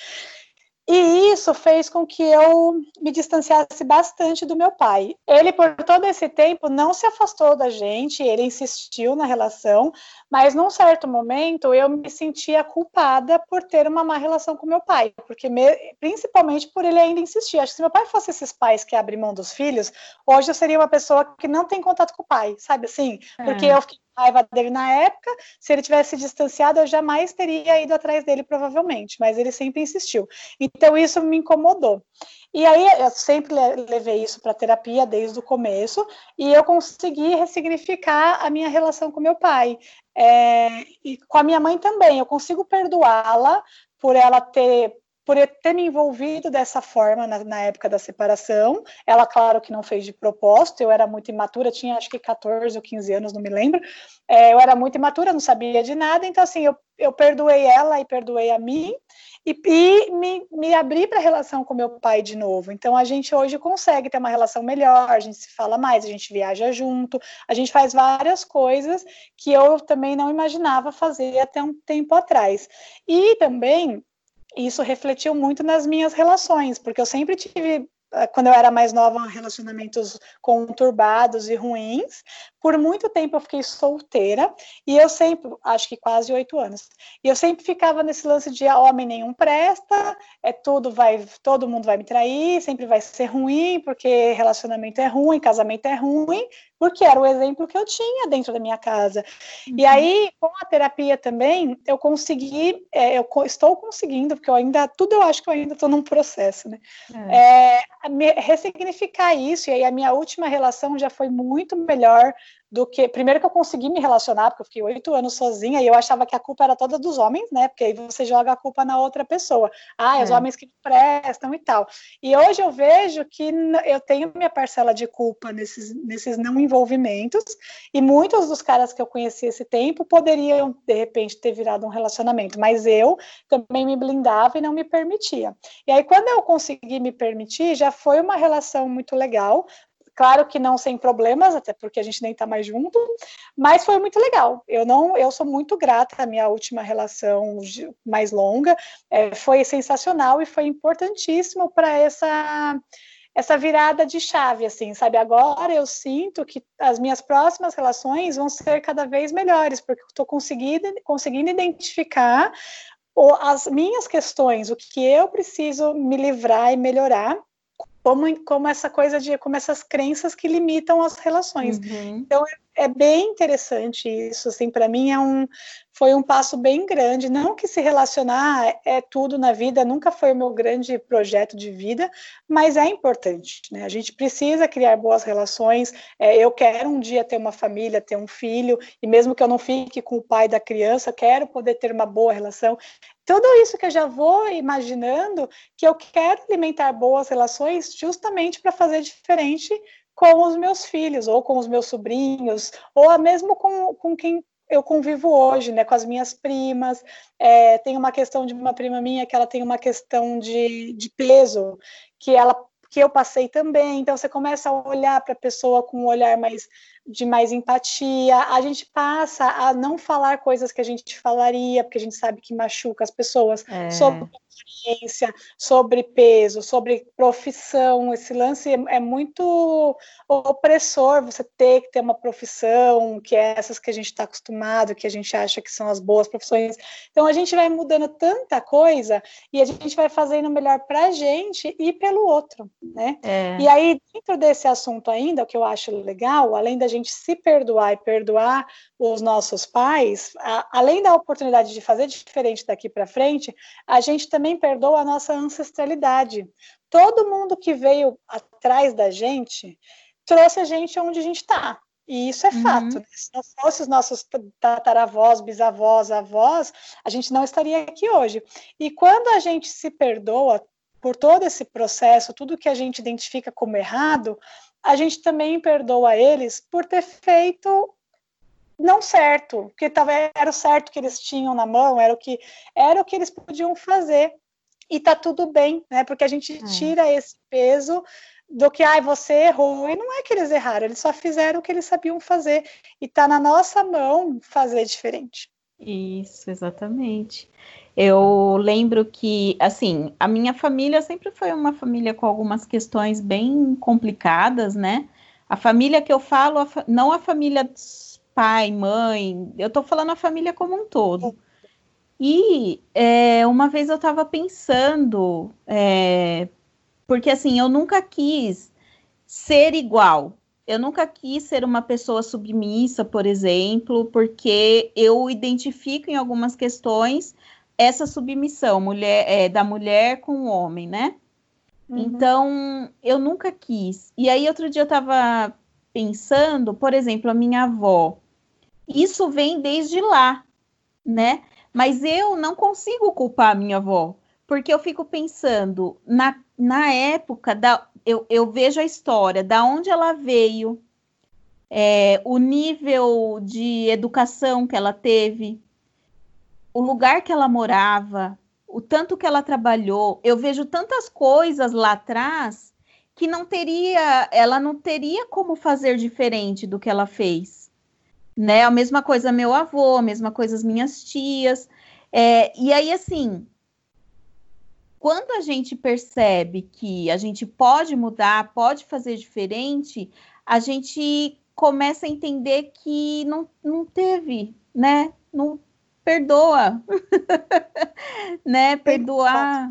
E isso fez com que eu me distanciasse bastante do meu pai. Ele, por todo esse tempo, não se afastou da gente, ele insistiu na relação, mas num certo momento eu me sentia culpada por ter uma má relação com meu pai, porque me, principalmente por ele ainda insistir. Acho que se meu pai fosse esses pais que abrem mão dos filhos, hoje eu seria uma pessoa que não tem contato com o pai, sabe assim? Porque é. eu fiquei raiva dele na época. Se ele tivesse se distanciado, eu jamais teria ido atrás dele, provavelmente, mas ele sempre insistiu. Então, isso me incomodou. E aí, eu sempre levei isso para terapia desde o começo, e eu consegui ressignificar a minha relação com meu pai. É, e com a minha mãe também, eu consigo perdoá-la por ela ter por ter me envolvido dessa forma na, na, época da separação. Ela, claro que não fez de propósito, eu era muito imatura, tinha acho que 14 ou 15 anos, não me lembro. É, eu era muito imatura, não sabia de nada, então assim, eu, eu perdoei ela e perdoei a mim, e, e me, me abri para a relação com meu pai de novo. Então a gente hoje consegue ter uma relação melhor, a gente se fala mais, a gente viaja junto, a gente faz várias coisas que eu também não imaginava fazer até um tempo atrás. E também isso refletiu muito nas minhas relações, porque eu sempre tive eh, quando eu era mais nova, relacionamentos conturbados e ruins. Por muito tempo eu fiquei solteira e eu sempre, acho que quase oito anos, e eu sempre ficava nesse lance de ah, homem nenhum presta, é tudo vai, todo mundo vai me trair, sempre vai ser ruim porque relacionamento é ruim, casamento é ruim, porque era o exemplo que eu tinha dentro da minha casa. Uhum. E aí, com a terapia também, eu consegui, é, eu estou conseguindo, porque eu ainda, tudo eu acho que eu ainda estou num processo, né? É. É, ressignificar isso, e aí a minha última relação já foi muito melhor do que. Primeiro que eu consegui me relacionar, porque eu fiquei oito anos sozinha e eu achava que a culpa era toda dos homens, né? Porque aí você joga a culpa na outra pessoa. Ah, é. os homens que prestam e tal. E hoje eu vejo que eu tenho minha parcela de culpa nesses, nesses não envolvimentos, e muitos dos caras que eu conheci esse tempo poderiam, de repente, ter virado um relacionamento, mas eu também me blindava e não me permitia. E aí, quando eu consegui me permitir, já foi uma relação muito legal, Claro que não sem problemas, até porque a gente nem está mais junto, mas foi muito legal. Eu não, eu sou muito grata à minha última relação mais longa, é, foi sensacional e foi importantíssimo para essa essa virada de chave, assim, sabe? Agora eu sinto que as minhas próximas relações vão ser cada vez melhores, porque eu estou conseguindo, conseguindo identificar as minhas questões, o que eu preciso me livrar e melhorar como, como essa coisa de como essas crenças que limitam as relações. Uhum. Então é, é, bem interessante isso, assim, para mim é um foi um passo bem grande. Não que se relacionar é tudo na vida, nunca foi o meu grande projeto de vida, mas é importante, né? A gente precisa criar boas relações. É, eu quero um dia ter uma família, ter um filho, e mesmo que eu não fique com o pai da criança, quero poder ter uma boa relação tudo isso que eu já vou imaginando que eu quero alimentar boas relações justamente para fazer diferente com os meus filhos, ou com os meus sobrinhos, ou mesmo com, com quem eu convivo hoje, né, com as minhas primas. É, tem uma questão de uma prima minha que ela tem uma questão de, de peso, que ela que eu passei também. Então você começa a olhar para a pessoa com um olhar mais de mais empatia. A gente passa a não falar coisas que a gente falaria, porque a gente sabe que machuca as pessoas é. sobre experiência, sobre peso, sobre profissão. Esse lance é, é muito opressor você ter que ter uma profissão, que é essas que a gente está acostumado, que a gente acha que são as boas profissões. Então a gente vai mudando tanta coisa e a gente vai fazendo melhor para a gente e pelo outro, né? É. E aí, dentro desse assunto ainda, o que eu acho legal, além da gente se perdoar e perdoar os nossos pais, a, além da oportunidade de fazer diferente daqui para frente, a gente também perdoa a nossa ancestralidade. Todo mundo que veio atrás da gente trouxe a gente onde a gente está. E isso é uhum. fato. Né? Se não fossem os nossos tataravós, bisavós, avós, a gente não estaria aqui hoje. E quando a gente se perdoa por todo esse processo, tudo que a gente identifica como errado, a gente também perdoa eles por ter feito não certo, porque talvez era o certo que eles tinham na mão, era o que era o que eles podiam fazer. E tá tudo bem, né? Porque a gente é. tira esse peso do que ai, você errou. E não é que eles erraram, eles só fizeram o que eles sabiam fazer. E tá na nossa mão fazer diferente. Isso, exatamente. Eu lembro que, assim, a minha família sempre foi uma família com algumas questões bem complicadas, né? A família que eu falo, não a família pai, mãe, eu tô falando a família como um todo. E é, uma vez eu estava pensando, é, porque assim, eu nunca quis ser igual. Eu nunca quis ser uma pessoa submissa, por exemplo, porque eu identifico em algumas questões essa submissão mulher, é, da mulher com o homem, né? Uhum. Então, eu nunca quis. E aí, outro dia eu estava pensando, por exemplo, a minha avó. Isso vem desde lá, né? Mas eu não consigo culpar a minha avó, porque eu fico pensando na, na época da. Eu, eu vejo a história, da onde ela veio, é, o nível de educação que ela teve, o lugar que ela morava, o tanto que ela trabalhou. Eu vejo tantas coisas lá atrás que não teria, ela não teria como fazer diferente do que ela fez né? A mesma coisa meu avô, a mesma coisa as minhas tias. É, e aí, assim, quando a gente percebe que a gente pode mudar, pode fazer diferente, a gente começa a entender que não, não teve, né? Não perdoa, (laughs) né? Perdoar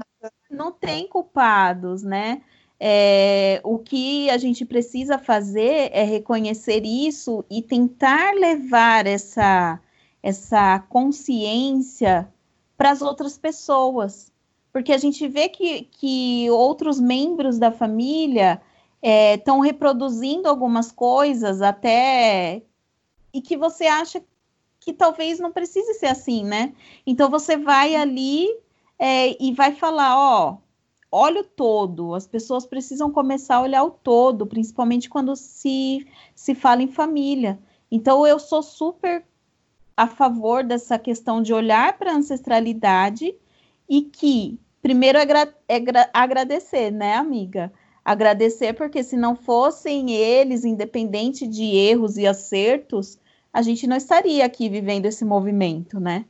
não tem culpados, né? É, o que a gente precisa fazer é reconhecer isso e tentar levar essa, essa consciência para as outras pessoas. Porque a gente vê que, que outros membros da família estão é, reproduzindo algumas coisas até e que você acha que talvez não precise ser assim, né? Então você vai ali é, e vai falar, ó, olha o todo. As pessoas precisam começar a olhar o todo, principalmente quando se, se fala em família. Então, eu sou super a favor dessa questão de olhar para a ancestralidade e que, primeiro, é, é agradecer, né, amiga? Agradecer, porque se não fossem eles, independente de erros e acertos, a gente não estaria aqui vivendo esse movimento, né?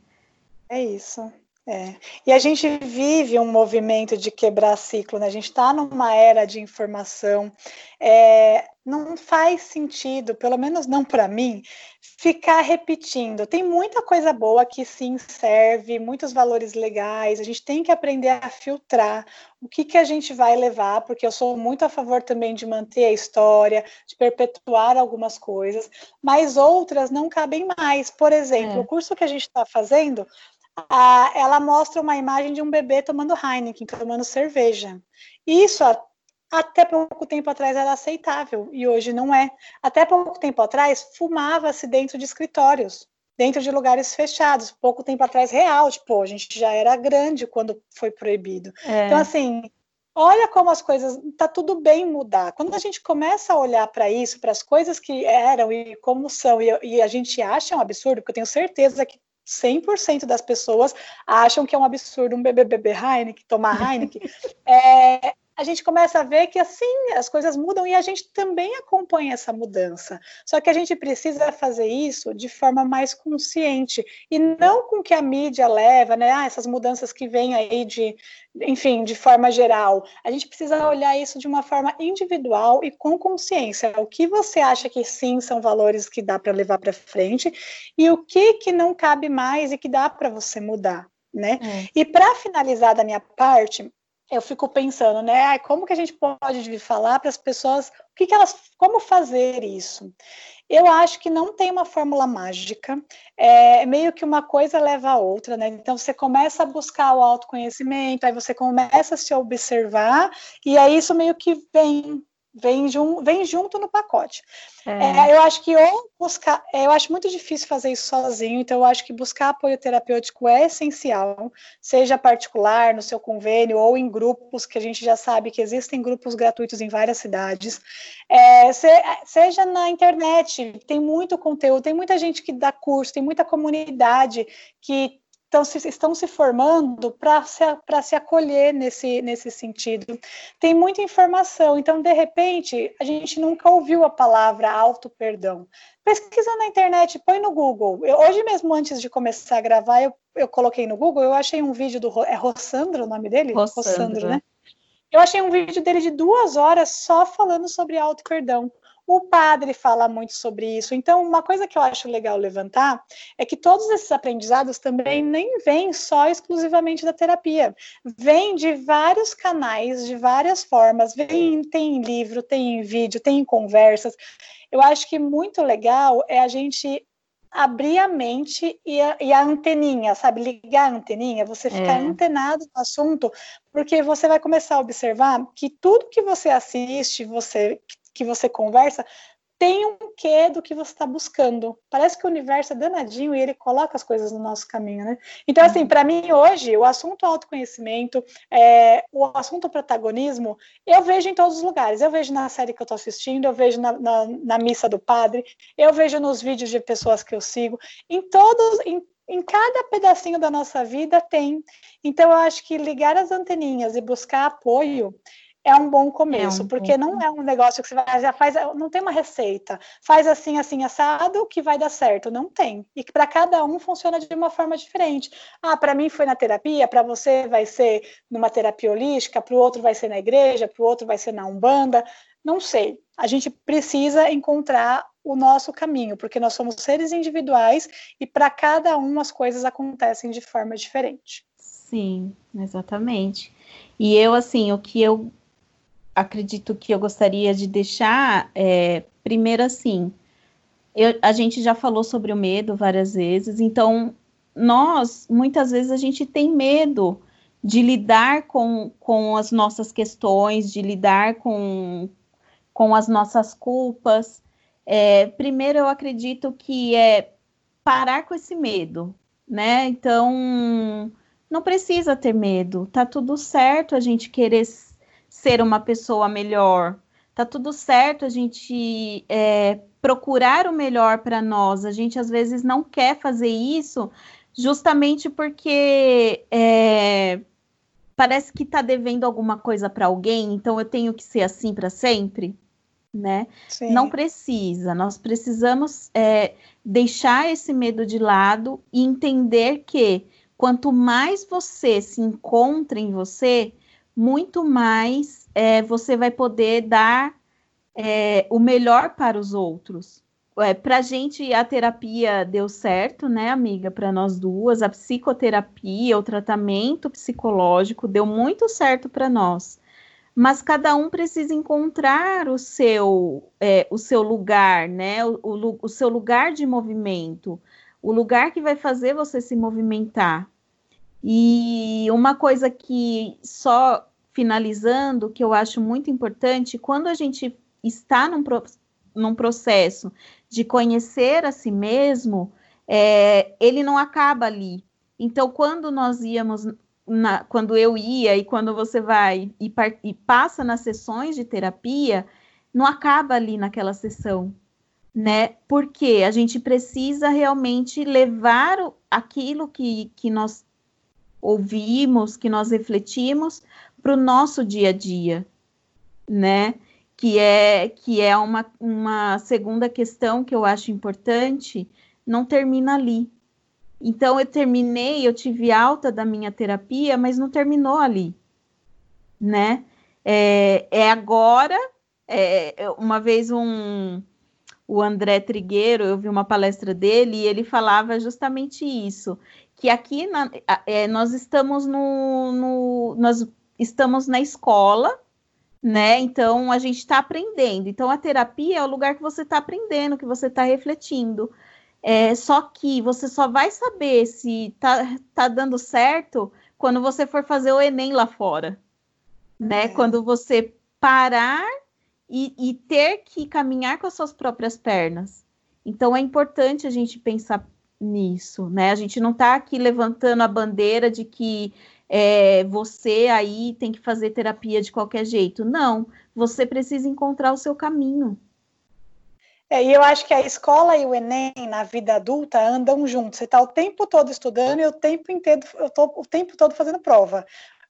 É isso. É. E a gente vive um movimento de quebrar ciclo, né? A gente está numa era de informação. É, não faz sentido, pelo menos não para mim, ficar repetindo. Tem muita coisa boa que sim serve, muitos valores legais. A gente tem que aprender a filtrar o que, que a gente vai levar, porque eu sou muito a favor também de manter a história, de perpetuar algumas coisas, mas outras não cabem mais. Por exemplo, é. o curso que a gente está fazendo a, ela mostra uma imagem de um bebê tomando Heineken, tomando cerveja. Isso até pouco tempo atrás era aceitável e hoje não é. Até pouco tempo atrás fumava-se dentro de escritórios, dentro de lugares fechados. Pouco tempo atrás real, tipo, a gente já era grande quando foi proibido. É. Então assim, olha como as coisas, tá tudo bem mudar. Quando a gente começa a olhar para isso, para as coisas que eram e como são, e, e, a gente acha um absurdo, porque eu tenho certeza que 100% das pessoas acham que é um absurdo um bebê beber Heineken, tomar Heineken, (laughs) é, a gente começa a ver que assim as coisas mudam e a gente também acompanha essa mudança. Só que a gente precisa fazer isso de forma mais consciente e não com que a mídia leva, né? Ah, essas mudanças que vêm aí de, enfim, de forma geral. A gente precisa olhar isso de uma forma individual e com consciência. O que você acha que sim são valores que dá para levar para frente e o que que não cabe mais e que dá para você mudar. Né? É. E para finalizar da minha parte, eu fico pensando, né? Como que a gente pode falar para as pessoas o que, que elas, como fazer isso? Eu acho que não tem uma fórmula mágica, é meio que uma coisa leva a outra, né? Então você começa a buscar o autoconhecimento, aí você começa a se observar, e aí isso meio que vem vem, jun, vem junto no pacote. É. É, eu acho que ou buscar, é, eu acho muito difícil fazer isso sozinho, então eu acho que buscar apoio terapêutico é essencial, seja particular, no seu convênio, ou em grupos, que a gente já sabe que existem grupos gratuitos em várias cidades. É, se, seja na internet, tem muito conteúdo, tem muita gente que dá curso, tem muita comunidade que estão se, estão se formando para se, se acolher nesse, nesse sentido. Tem muita informação, então, de repente, a gente nunca ouviu a palavra auto-perdão. Pesquisa na internet, põe no Google. Eu, hoje mesmo, antes de começar a gravar, eu, eu coloquei no Google, eu achei um vídeo do... É Rossandro o nome dele? Rossandro, Rossandro né? Eu achei um vídeo dele de duas horas só falando sobre auto-perdão. O padre fala muito sobre isso. Então, uma coisa que eu acho legal levantar é que todos esses aprendizados também nem vêm só exclusivamente da terapia. Vêm de vários canais, de várias formas. Vem, tem em livro, tem em vídeo, tem em conversas. Eu acho que muito legal é a gente abrir a mente e a, e a, anteninha, sabe? Ligar a anteninha, você ficar é. antenado no assunto, porque você vai começar a observar que tudo que você assiste, você que você conversa tem um quê do que você está buscando. Parece que o universo é danadinho e ele coloca as coisas no nosso caminho, né? Então, assim, para mim hoje, o assunto autoconhecimento, é, o assunto protagonismo, eu vejo em todos os lugares. Eu vejo na série que eu estou assistindo, eu vejo na, na, na, missa do padre, eu vejo nos vídeos de pessoas que eu sigo. Em todos, em, em cada pedacinho da nossa vida tem. Então, eu acho que ligar as anteninhas e buscar apoio é um bom começo, é um porque bom. não é um negócio que você vai já faz, não tem uma receita. Faz assim, assim, assado que vai dar certo. Não tem. E para cada um funciona de uma forma diferente. Ah, para mim foi na terapia, para você vai ser numa terapia holística, para o outro vai ser na igreja, para o outro vai ser na Umbanda. Não sei. A gente precisa encontrar o nosso caminho, porque nós somos seres individuais e para cada um as coisas acontecem de forma diferente. Sim, exatamente. E eu, assim, o que eu acredito que eu gostaria de deixar é, primeiro assim. Eu, a gente já falou sobre o medo várias vezes, então nós muitas vezes a gente tem medo de lidar com, com as nossas questões, de lidar com, com as nossas culpas. É, primeiro, eu acredito que é parar com esse medo, né? Então, não precisa ter medo, tá tudo certo a gente querer ser uma pessoa melhor. Tá tudo certo a gente é, procurar o melhor para nós. A gente às vezes não quer fazer isso justamente porque é, parece que está devendo alguma coisa para alguém, então eu tenho que ser assim para sempre, né? Sim. Não precisa. Nós precisamos é, deixar esse medo de lado e entender que quanto mais você se encontra em você, muito mais é, você vai poder dar é, o melhor para os outros. É, para a gente, a terapia deu certo, né, amiga? Para nós duas, a psicoterapia, o tratamento psicológico deu muito certo para nós. Mas cada um precisa encontrar o seu, é, o seu lugar, né? O, o, o seu lugar de movimento, o lugar que vai fazer você se movimentar. E uma coisa que só finalizando, que eu acho muito importante, quando a gente está num, num processo de conhecer a si mesmo, é, ele não acaba ali. Então, quando nós íamos na, quando eu ia e quando você vai e, e passa nas sessões de terapia, não acaba ali naquela sessão, né? Porque a gente precisa realmente levar aquilo que, que nós ouvimos, que nós refletimos para o nosso dia a dia, né? Que é, que é uma, uma segunda questão que eu acho importante, não termina ali. Então, eu terminei, eu tive alta da minha terapia, mas não terminou ali, né? É, é agora, é, uma vez um, o André Trigueiro, eu vi uma palestra dele e ele falava justamente isso, que aqui na, é, nós estamos no, no, nós estamos na escola, né? Então a gente está aprendendo. Então a terapia é o lugar que você está aprendendo, que você está refletindo. É, só que você só vai saber se tá, tá dando certo quando você for fazer o Enem lá fora, né? É. Quando você parar e, e ter que caminhar com as suas próprias pernas. Então é importante a gente pensar nisso, né? A gente não está aqui levantando a bandeira de que é, você aí tem que fazer terapia de qualquer jeito. Não, você precisa encontrar o seu caminho. É, e eu acho que a escola e o Enem na vida adulta andam juntos. Você está o tempo todo estudando e o tempo inteiro, eu tô o tempo todo fazendo prova.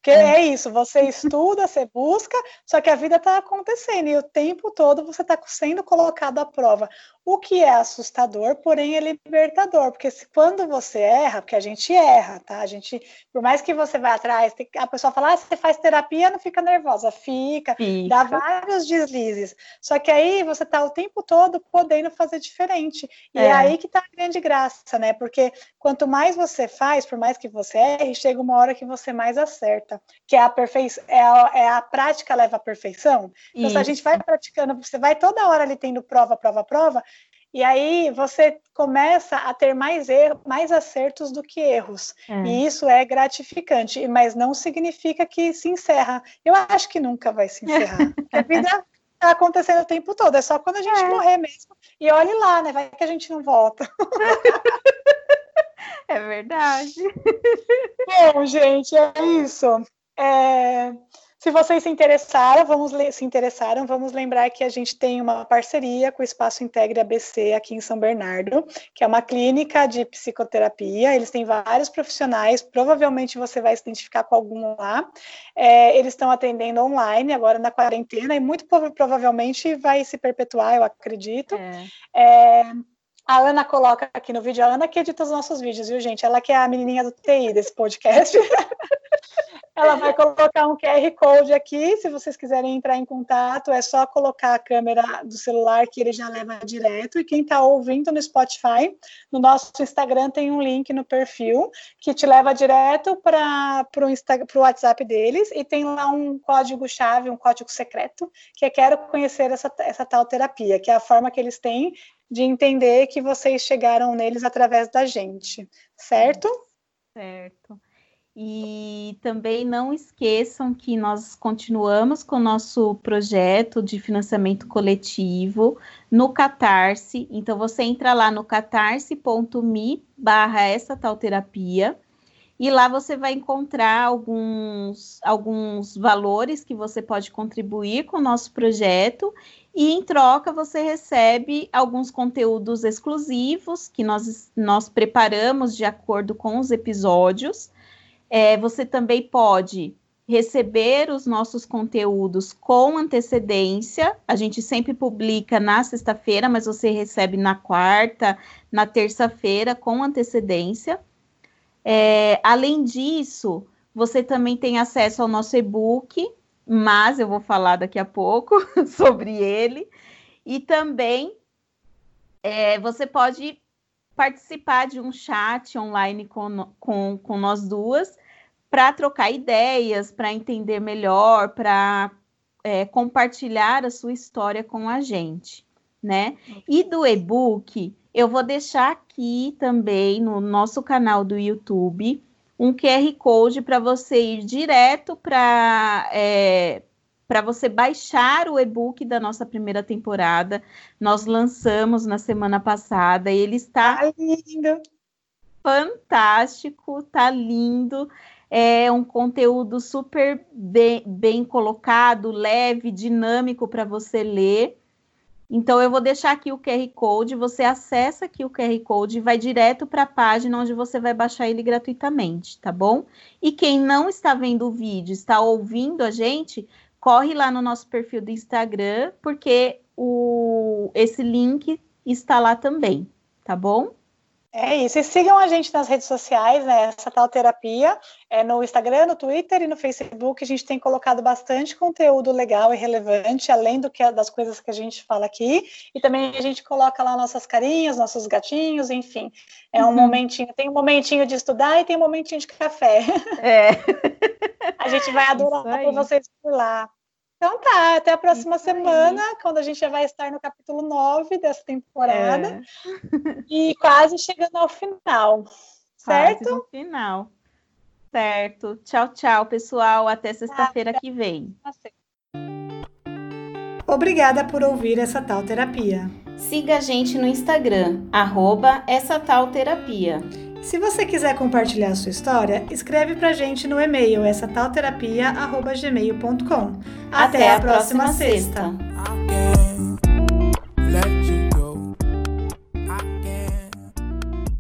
Porque é. é isso, você estuda, você busca, só que a vida está acontecendo e o tempo todo você está sendo colocado à prova o que é assustador, porém é libertador, porque se, quando você erra, porque a gente erra, tá? A gente, por mais que você vá atrás, tem, a pessoa fala, ah, você faz terapia, não fica nervosa, fica, fica, dá vários deslizes. Só que aí você tá o tempo todo podendo fazer diferente. E é, é aí que tá a grande graça, né? Porque quanto mais você faz, por mais que você erre, chega uma hora que você mais acerta, que é a perfeição, é a, é a prática leva à perfeição. Então, se a gente vai praticando, você vai toda hora ali tendo prova, prova, prova, e aí você começa a ter mais erros, mais acertos do que erros. É. E isso é gratificante, mas não significa que se encerra. Eu acho que nunca vai se encerrar. (laughs) a vida está acontecendo o tempo todo, é só quando a gente é. morrer mesmo. E olhe lá, né? Vai que a gente não volta. (laughs) (laughs) É verdade. Bom, gente, é isso. É... Se vocês se interessaram, vamos se interessaram, vamos lembrar que a gente tem uma parceria com o Espaço Integre ABC aqui em São Bernardo, que é uma clínica de psicoterapia. Eles têm vários profissionais, provavelmente você vai se identificar com algum lá. É, eles estão atendendo online agora na quarentena e muito provavelmente vai se perpetuar, eu acredito. É. É, a Ana coloca aqui no vídeo, a Ana que edita os nossos vídeos, viu, gente? Ela que é a menininha do TI desse podcast. (laughs) Ela vai colocar um QR Code aqui, se vocês quiserem entrar em contato, é só colocar a câmera do celular que ele já leva direto. E quem está ouvindo no Spotify, no nosso Instagram tem um link no perfil que te leva direto para o WhatsApp deles e tem lá um código-chave, um código secreto, que é quero conhecer essa, essa tal terapia, que é a forma que eles têm de entender que vocês chegaram neles através da gente, certo? Certo. E também não esqueçam que nós continuamos com o nosso projeto de financiamento coletivo no Catarse. Então você entra lá no catarse.me barra essa tal terapia e lá você vai encontrar alguns, alguns valores que você pode contribuir com o nosso projeto e em troca você recebe alguns conteúdos exclusivos que nós, nós preparamos de acordo com os episódios é, você também pode receber os nossos conteúdos com antecedência. A gente sempre publica na sexta-feira, mas você recebe na quarta, na terça-feira com antecedência. É, além disso, você também tem acesso ao nosso e-book, mas eu vou falar daqui a pouco (laughs) sobre ele. E também é, você pode participar de um chat online com, com, com nós duas para trocar ideias, para entender melhor, para é, compartilhar a sua história com a gente, né? E do e-book, eu vou deixar aqui também no nosso canal do YouTube um QR Code para você ir direto para é, para você baixar o e-book da nossa primeira temporada. Nós lançamos na semana passada e ele está lindo. fantástico, tá lindo. É um conteúdo super bem, bem colocado, leve, dinâmico para você ler. Então, eu vou deixar aqui o QR Code, você acessa aqui o QR Code e vai direto para a página onde você vai baixar ele gratuitamente, tá bom? E quem não está vendo o vídeo, está ouvindo a gente, corre lá no nosso perfil do Instagram, porque o, esse link está lá também, tá bom? É isso. E sigam a gente nas redes sociais, né? Essa tal terapia. É no Instagram, no Twitter e no Facebook. A gente tem colocado bastante conteúdo legal e relevante, além do que das coisas que a gente fala aqui. E também a gente coloca lá nossas carinhas, nossos gatinhos, enfim. É um uhum. momentinho, tem um momentinho de estudar e tem um momentinho de café. É. (laughs) a gente vai adorar ter vocês por lá. Então tá, até a próxima Isso semana, aí. quando a gente já vai estar no capítulo 9 dessa temporada. É. E quase chegando ao final. Certo? Quase no final. Certo. Tchau, tchau, pessoal. Até sexta-feira que vem. Obrigada por ouvir essa tal terapia. Siga a gente no Instagram, arroba essa tal terapia. Se você quiser compartilhar sua história, escreve pra gente no e-mail essa talterapia@gmail.com. Até, Até a próxima, próxima sexta. sexta.